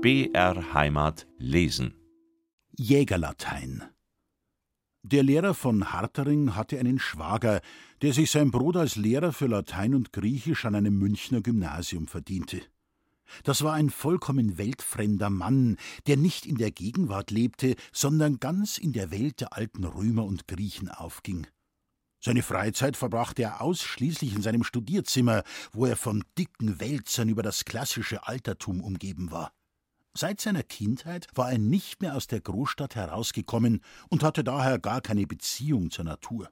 BR Heimat lesen. Jägerlatein. Der Lehrer von Hartering hatte einen Schwager, der sich sein Brot als Lehrer für Latein und Griechisch an einem Münchner Gymnasium verdiente. Das war ein vollkommen weltfremder Mann, der nicht in der Gegenwart lebte, sondern ganz in der Welt der alten Römer und Griechen aufging. Seine Freizeit verbrachte er ausschließlich in seinem Studierzimmer, wo er von dicken Wälzern über das klassische Altertum umgeben war. Seit seiner Kindheit war er nicht mehr aus der Großstadt herausgekommen und hatte daher gar keine Beziehung zur Natur.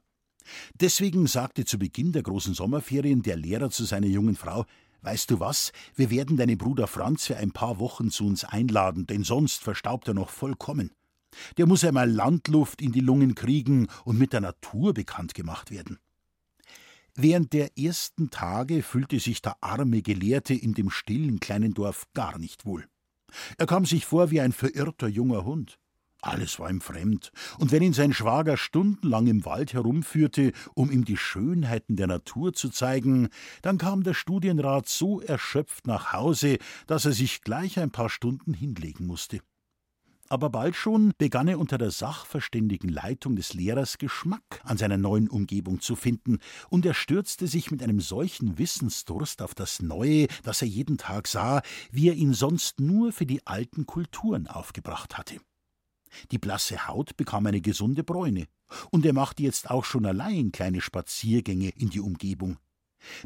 Deswegen sagte zu Beginn der großen Sommerferien der Lehrer zu seiner jungen Frau Weißt du was, wir werden deinen Bruder Franz für ein paar Wochen zu uns einladen, denn sonst verstaubt er noch vollkommen. Der muss einmal Landluft in die Lungen kriegen und mit der Natur bekannt gemacht werden. Während der ersten Tage fühlte sich der arme Gelehrte in dem stillen kleinen Dorf gar nicht wohl. Er kam sich vor wie ein verirrter junger Hund. Alles war ihm fremd, und wenn ihn sein Schwager stundenlang im Wald herumführte, um ihm die Schönheiten der Natur zu zeigen, dann kam der Studienrat so erschöpft nach Hause, dass er sich gleich ein paar Stunden hinlegen musste. Aber bald schon begann er unter der sachverständigen Leitung des Lehrers Geschmack an seiner neuen Umgebung zu finden, und er stürzte sich mit einem solchen Wissensdurst auf das Neue, das er jeden Tag sah, wie er ihn sonst nur für die alten Kulturen aufgebracht hatte. Die blasse Haut bekam eine gesunde Bräune, und er machte jetzt auch schon allein kleine Spaziergänge in die Umgebung.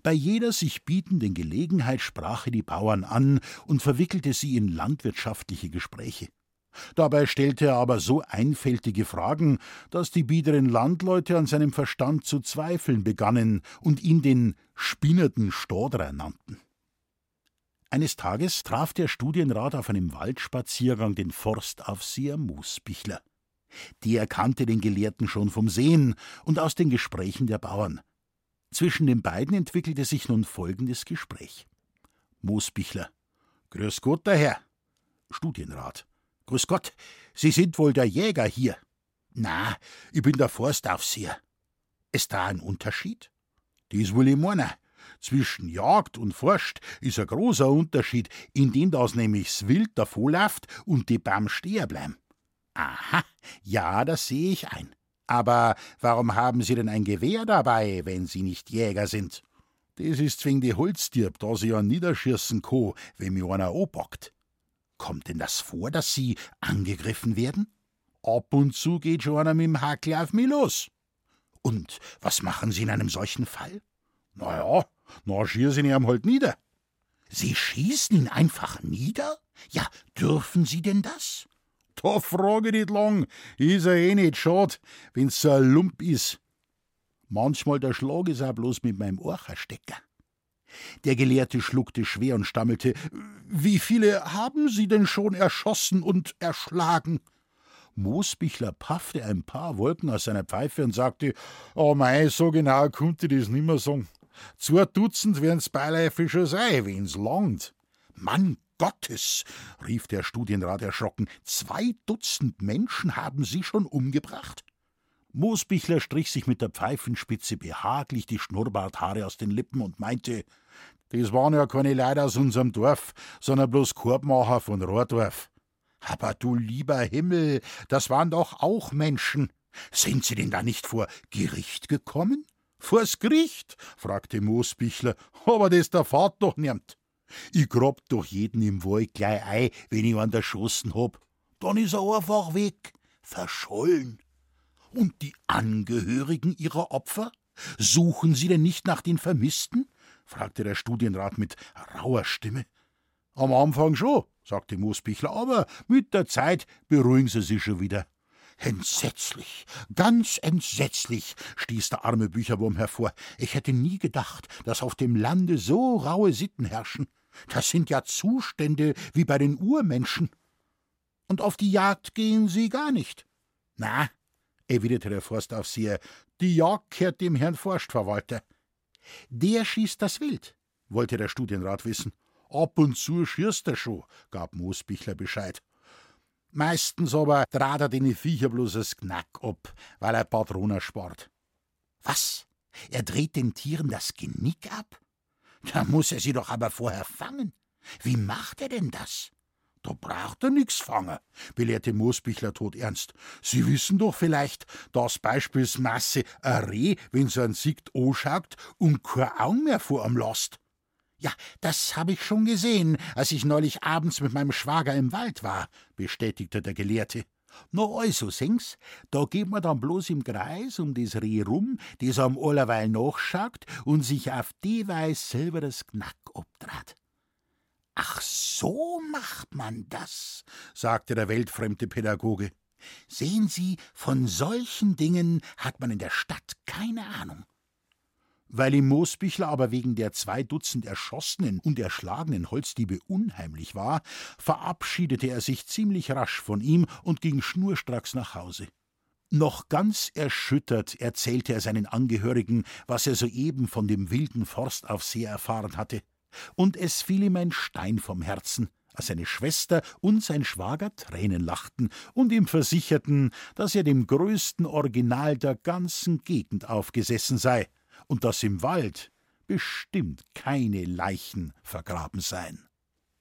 Bei jeder sich bietenden Gelegenheit sprach er die Bauern an und verwickelte sie in landwirtschaftliche Gespräche. Dabei stellte er aber so einfältige Fragen, dass die biederen Landleute an seinem Verstand zu zweifeln begannen und ihn den spinnerten Stodrer nannten. Eines Tages traf der Studienrat auf einem Waldspaziergang den Forstaufseher Moosbichler. Der kannte den Gelehrten schon vom Sehen und aus den Gesprächen der Bauern. Zwischen den beiden entwickelte sich nun folgendes Gespräch. Moosbichler. Grüß Gott, der Herr. Studienrat. Grüß Gott, Sie sind wohl der Jäger hier. Na, ich bin der Forstaufseher. Ist da ein Unterschied? Dies will ich meinen. Zwischen Jagd und Forst ist ein großer Unterschied, in dem das nämlich das Wild davonläuft und die Bäm stehen bleiben. Aha, ja, das sehe ich ein. Aber warum haben Sie denn ein Gewehr dabei, wenn Sie nicht Jäger sind? Das ist wegen die Holztirb, da sie ja niederschießen kann, wenn mir einer anpackt. Kommt denn das vor, dass Sie angegriffen werden? Ab und zu geht schon einer mit dem Hakel auf mich los. Und was machen Sie in einem solchen Fall? Na ja, na schießen ihn halt nieder. Sie schießen ihn einfach nieder? Ja, dürfen Sie denn das? Da frage ich nicht lang, ist er eh nicht schad, wenn's so ein Lump is. Manchmal der Schlag ist auch bloß mit meinem Orcherstecker. Der Gelehrte schluckte schwer und stammelte Wie viele haben Sie denn schon erschossen und erschlagen? Moosbichler paffte ein paar Wolken aus seiner Pfeife und sagte Oh mei, so genau konnte ich das nimmer sagen. Zwei Dutzend werden's beiläufig schon sein, wenn's langt. Mann Gottes, rief der Studienrat erschrocken, zwei Dutzend Menschen haben Sie schon umgebracht? Moosbichler strich sich mit der Pfeifenspitze behaglich die Schnurrbarthaare aus den Lippen und meinte, das waren ja keine Leute aus unserem Dorf, sondern bloß Korbmacher von Rohrdorf. Aber du lieber Himmel, das waren doch auch Menschen. Sind sie denn da nicht vor Gericht gekommen? Vors Gericht? fragte Moosbichler, aber das der Fahrt doch nimmt. Ich grab doch jeden im Wald gleich ein, wenn ich einen erschossen hab. Dann ist er einfach weg, verschollen. Und die Angehörigen ihrer Opfer? Suchen Sie denn nicht nach den Vermissten? fragte der Studienrat mit rauer Stimme. Am Anfang schon, sagte Moosbichler, aber mit der Zeit beruhigen Sie sich schon wieder. Entsetzlich, ganz entsetzlich, stieß der arme Bücherwurm hervor. Ich hätte nie gedacht, dass auf dem Lande so raue Sitten herrschen. Das sind ja Zustände wie bei den Urmenschen. Und auf die Jagd gehen Sie gar nicht. Na, erwiderte der Forstaufseher, die Jagd kehrt dem Herrn Forstverwalter. Der schießt das Wild, wollte der Studienrat wissen. Ab und zu schießt er schon, gab Moosbichler Bescheid. Meistens aber trat er den Viecher bloß das Knack ab, weil er Patronen spart. Was? Er dreht den Tieren das Genick ab? Da muss er sie doch aber vorher fangen. Wie macht er denn das? Da braucht er nix fangen, belehrte Moosbichler todernst. Sie wissen doch vielleicht, dass beispielsweise ein Reh, wenn so ein Siegt anschaut und kein Augen mehr vor am lasst. Ja, das habe ich schon gesehen, als ich neulich abends mit meinem Schwager im Wald war, bestätigte der Gelehrte. Na also, sing's, da geht man dann bloß im Kreis um das Reh rum, das am allerweil nachschaut und sich auf die Weise selber das Knack obtrat. Ach, so macht man das, sagte der weltfremde Pädagoge. Sehen Sie, von solchen Dingen hat man in der Stadt keine Ahnung. Weil ihm Moosbichler aber wegen der zwei Dutzend erschossenen und erschlagenen Holzdiebe unheimlich war, verabschiedete er sich ziemlich rasch von ihm und ging schnurstracks nach Hause. Noch ganz erschüttert erzählte er seinen Angehörigen, was er soeben von dem wilden Forstaufseher erfahren hatte und es fiel ihm ein Stein vom Herzen, als seine Schwester und sein Schwager Tränen lachten und ihm versicherten, dass er dem größten Original der ganzen Gegend aufgesessen sei und dass im Wald bestimmt keine Leichen vergraben seien.